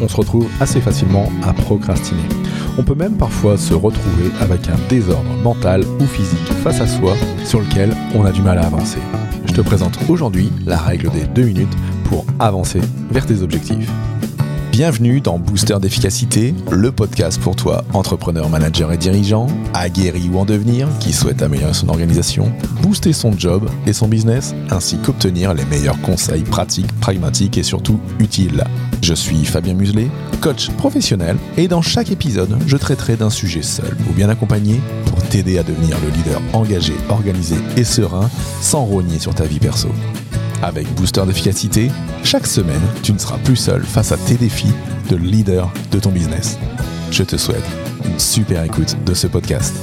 on se retrouve assez facilement à procrastiner. On peut même parfois se retrouver avec un désordre mental ou physique face à soi sur lequel on a du mal à avancer. Je te présente aujourd'hui la règle des deux minutes pour avancer vers tes objectifs. Bienvenue dans Booster d'efficacité, le podcast pour toi, entrepreneur, manager et dirigeant, aguerri ou en devenir, qui souhaite améliorer son organisation, booster son job et son business, ainsi qu'obtenir les meilleurs conseils pratiques, pragmatiques et surtout utiles. Je suis Fabien Muselet, coach professionnel, et dans chaque épisode, je traiterai d'un sujet seul ou bien accompagné pour t'aider à devenir le leader engagé, organisé et serein sans rogner sur ta vie perso. Avec Booster d'efficacité, chaque semaine, tu ne seras plus seul face à tes défis de leader de ton business. Je te souhaite une super écoute de ce podcast.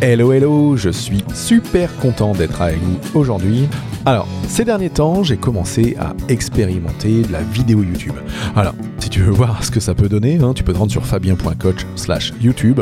Hello hello, je suis super content d'être avec vous aujourd'hui. Alors, ces derniers temps, j'ai commencé à expérimenter de la vidéo YouTube. Alors, si tu veux voir ce que ça peut donner, hein, tu peux te rendre sur fabien.coach slash YouTube.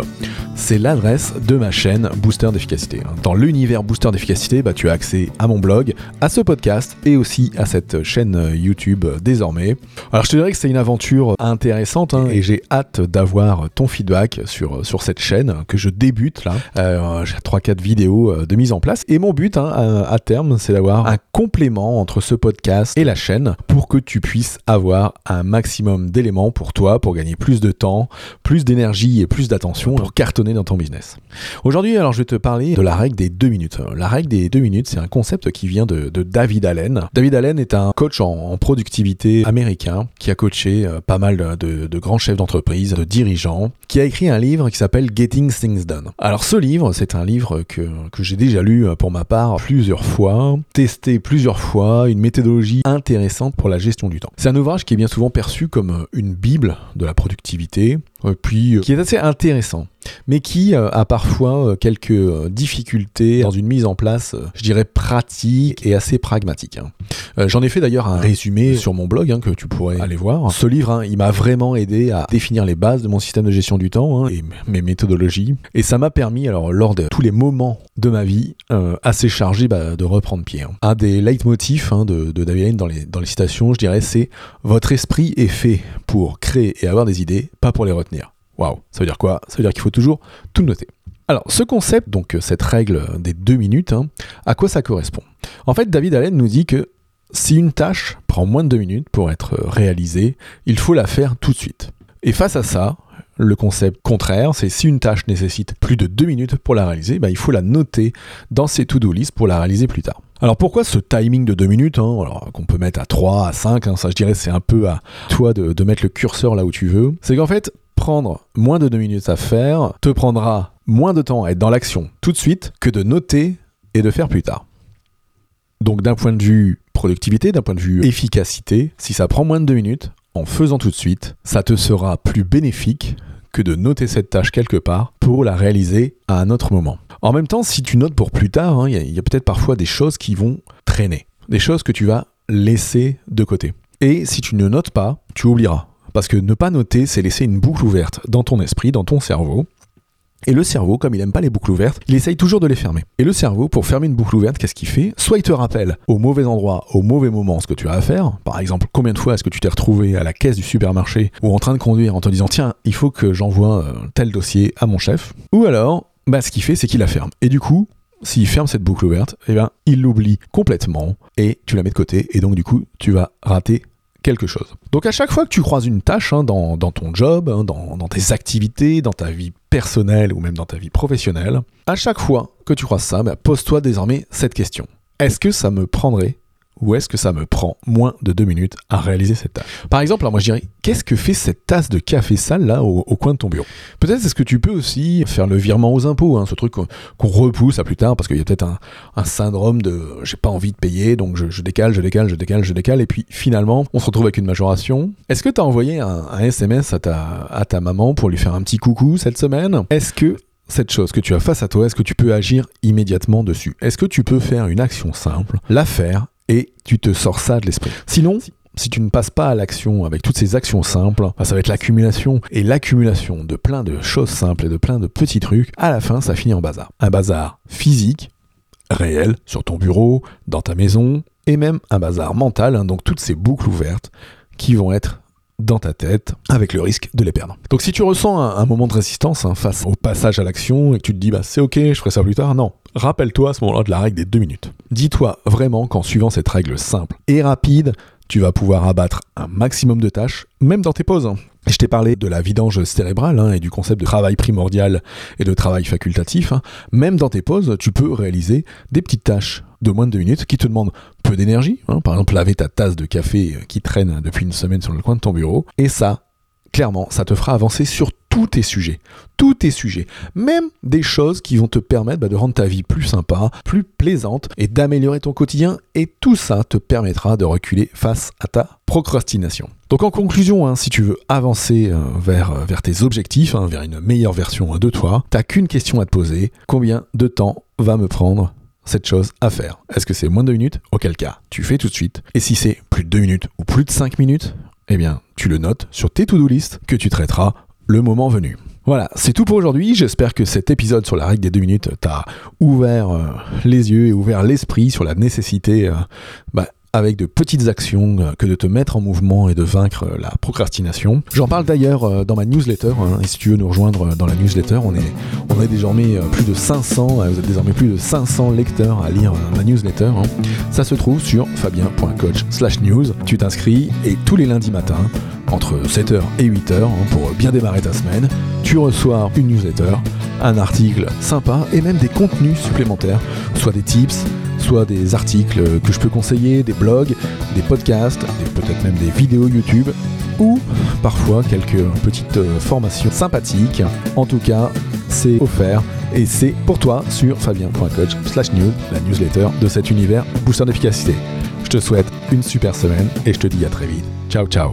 C'est l'adresse de ma chaîne Booster d'efficacité. hein. Dans l'univers Booster d'efficacité, bah, tu as accès à mon blog, à ce podcast et aussi à cette chaîne YouTube désormais. Alors, je te dirais que c'est une aventure intéressante hein, et j'ai hâte d'avoir ton feedback sur, sur cette chaîne que je débute là. Euh, j'ai 3-4 vidéos euh, de mise en place et mon but à, à terme, c'est d'avoir un complément entre ce podcast et la chaîne pour que tu puisses avoir un maximum d'éléments pour toi, pour gagner plus de temps, plus d'énergie et plus d'attention pour cartonner dans ton business. Aujourd'hui, alors je vais te parler de la règle des deux minutes. La règle des deux minutes, c'est un concept qui vient de, David Allen. David Allen est un coach en, productivité américain qui a coaché euh, pas mal de grands chefs d'entreprise, de dirigeants, qui a écrit un livre qui s'appelle Getting Things Done. Alors ce livre, c'est un livre que, que j'ai déjà lu euh, pour ma part plusieurs fois, testé plusieurs fois, une méthodologie intéressante pour la gestion du temps. C'est un ouvrage qui est bien souvent perçu comme euh, une bible de la productivité, euh, puis euh, qui est assez intéressant mais qui euh, a parfois euh, quelques euh, difficultés dans une mise en place, je dirais, pratique et assez pragmatique. hein. J'en ai fait d'ailleurs un résumé sur mon blog hein, que tu pourrais aller voir. Ce livre, hein, il m'a vraiment aidé à définir les bases de mon système de gestion du temps et mes méthodologies. Et ça m'a permis, alors lors de tous les moments de ma vie assez chargés, bah, de reprendre pied. Un des leitmotifs de, de David les, dans les citations, je dirais, c'est votre esprit est fait pour créer et avoir des idées, pas pour les retenir. Waouh, ça veut dire quoi? Ça veut dire qu'il faut toujours tout noter. Alors, ce concept, donc euh, cette règle des deux minutes, hein, à quoi ça correspond? En fait, David Allen nous dit que si une tâche prend moins de deux minutes pour être euh, réalisée, il faut la faire tout de suite. Et face à ça, le concept contraire, c'est si une tâche nécessite plus de deux minutes pour la réaliser, bah, il faut la noter dans ses to-do list pour la réaliser plus tard. Alors pourquoi ce timing de deux minutes, hein, alors, qu'on peut mettre à 3, à 5, hein, ça je dirais c'est un peu à toi de mettre le curseur là où tu veux, c'est qu'en fait, prendre moins de deux minutes à faire te prendra moins de temps à être dans l'action tout de suite que de noter et de faire plus tard. Donc d'un point de vue productivité, d'un point de vue efficacité, si ça prend moins de deux minutes, en faisant tout de suite, ça te sera plus bénéfique que de noter cette tâche quelque part pour la réaliser à un autre moment. En même temps, si tu notes pour plus tard, hein, il y a, il y a peut-être parfois des choses qui vont traîner, des choses que tu vas laisser de côté. Et si tu ne notes pas, tu oublieras. Parce que ne pas noter, c'est laisser une boucle ouverte dans ton esprit, dans ton cerveau. Et le cerveau, comme il n'aime pas les boucles ouvertes, il essaye toujours de les fermer. Et le cerveau, pour fermer une boucle ouverte, qu'est-ce qu'il fait? Soit il te rappelle au mauvais endroit, au mauvais moment ce que tu as à faire. Par exemple, combien de fois est-ce que tu t'es retrouvé à la caisse du supermarché ou en train de conduire en te disant tiens, il faut que j'envoie euh, tel dossier à mon chef? Ou alors, bah, ce qu'il fait, c'est qu'il la ferme. Et du coup, s'il ferme cette boucle ouverte, eh bien, il l'oublie complètement et tu la mets de côté. Et donc, du coup, tu vas rater quelque chose. Donc à chaque fois que tu croises une tâche hein, dans, ton job, hein, dans, dans tes activités, dans ta vie personnelle ou même dans ta vie professionnelle, à chaque fois que tu croises ça, bah, pose-toi désormais cette question. Est-ce que ça me prendrait ou est-ce que ça me prend moins de deux minutes à réaliser cette tâche? Par exemple, alors moi je dirais, qu'est-ce que fait cette tasse de café sale là au, coin de ton bureau? Peut-être est-ce que tu peux aussi faire le virement aux impôts, hein, ce truc qu'on repousse à plus tard parce qu'il y a peut-être un, syndrome de j'ai pas envie de payer donc je, décale, je décale, je décale, je décale. Et puis finalement on se retrouve avec une majoration. Est-ce que tu as envoyé un, SMS à ta, à ta maman pour lui faire un petit coucou cette semaine? Est-ce que cette chose que tu as face à toi, est-ce que tu peux agir immédiatement dessus? Est-ce que tu peux faire une action simple, la faire et tu te sors ça de l'esprit Sinon, si tu ne passes pas à l'action avec toutes ces actions simples, ça va être l'accumulation. Et l'accumulation de plein de choses simples et de plein de petits trucs, à la fin, ça finit en bazar. Un bazar physique, réel, sur ton bureau, dans ta maison, et même un bazar mental, hein, donc toutes ces boucles ouvertes qui vont être dans ta tête avec le risque de les perdre. Donc si tu ressens un, moment de résistance hein, face au passage à l'action et que tu te dis bah c'est ok, je ferai ça plus tard, non. Rappelle-toi à ce moment-là de la règle des deux minutes. Dis-toi vraiment qu'en suivant cette règle simple et rapide, tu vas pouvoir abattre un maximum de tâches, même dans tes pauses. Hein. Je t'ai parlé de la vidange cérébrale hein, et du concept de travail primordial et de travail facultatif. Même dans tes pauses, tu peux réaliser des petites tâches de moins de deux minutes qui te demandent peu d'énergie. Hein. par exemple, laver ta tasse de café qui traîne depuis une semaine sur le coin de ton bureau. Et ça, clairement, ça te fera avancer sur tous tes sujets. Tous tes sujets. Même des choses qui vont te permettre bah, de rendre ta vie plus sympa, plus plaisante et d'améliorer ton quotidien. Et tout ça te permettra de reculer face à ta procrastination. Donc en conclusion, hein, si tu veux avancer euh, vers, euh, vers tes objectifs, hein, vers une meilleure version de toi, t'as qu'une question à te poser. Combien de temps va me prendre cette chose à faire? Est-ce que c'est moins de 2 minutes? Auquel cas, tu fais tout de suite. Et si c'est plus de 2 minutes ou plus de 5 minutes, eh bien, tu le notes sur tes to-do list que tu traiteras le moment venu. Voilà, c'est tout pour aujourd'hui. J'espère que cet épisode sur la règle des 2 minutes t'a ouvert euh, les yeux et ouvert l'esprit sur la nécessité euh, bah, avec de petites actions euh, que de te mettre en mouvement et de vaincre euh, la procrastination. J'en parle d'ailleurs euh, dans ma newsletter, hein, et si tu veux nous rejoindre dans la newsletter, on est, on est désormais plus de 500, vous désormais plus de 500 lecteurs à lire ma newsletter. Hein. Ça se trouve sur fabien.coach slash news. Tu t'inscris et tous les lundis matins, entre 7h et 8h, hein, pour bien démarrer ta semaine, tu reçois une newsletter, un article sympa et même des contenus supplémentaires, soit des tips, soit des articles que je peux conseiller, des blogs, des podcasts, peut-être même des vidéos YouTube, ou parfois quelques petites euh, formations sympathiques. En tout cas, c'est offert et c'est pour toi sur fabien.coach slash news, la newsletter de cet univers booster d'efficacité. Je te souhaite une super semaine et je te dis à très vite. Ciao ciao